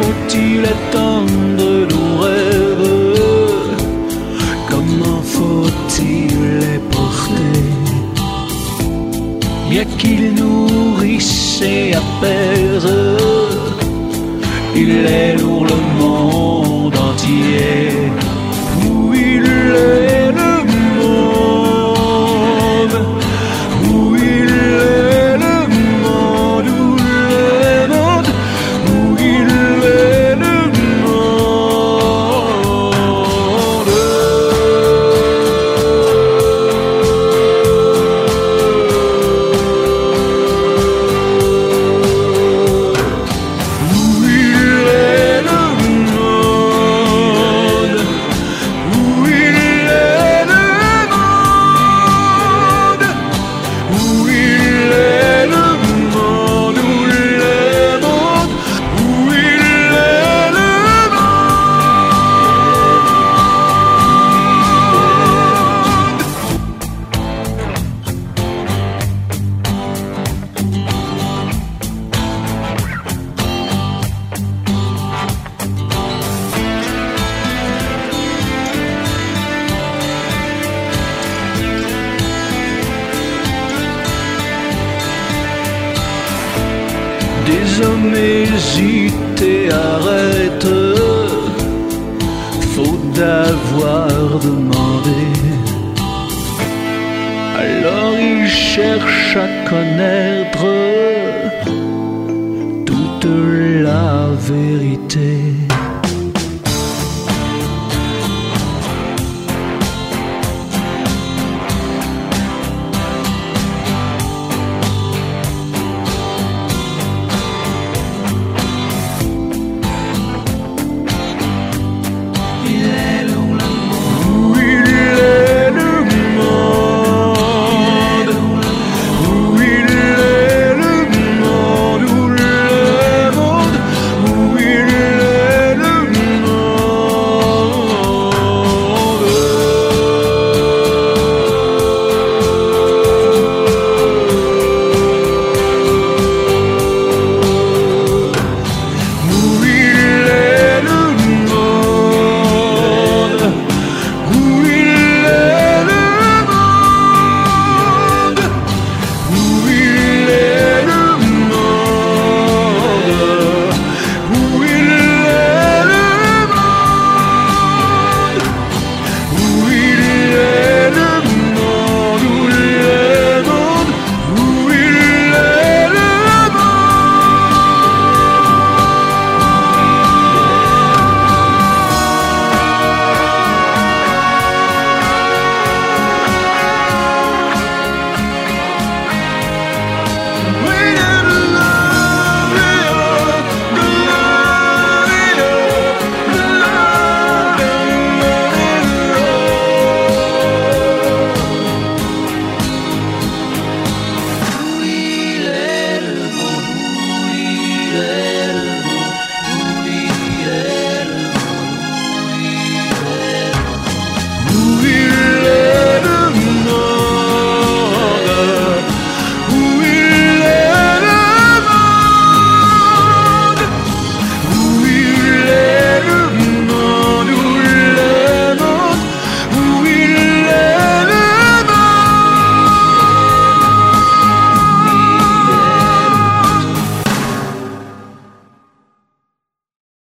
faut-il étendre nos rêves? Comment faut-il les porter? Bien qu'ils nourrissent et apaisent, il est lourd Hésitent et arrêtent, faute d'avoir demandé. Alors ils cherchent à connaître toute la vérité.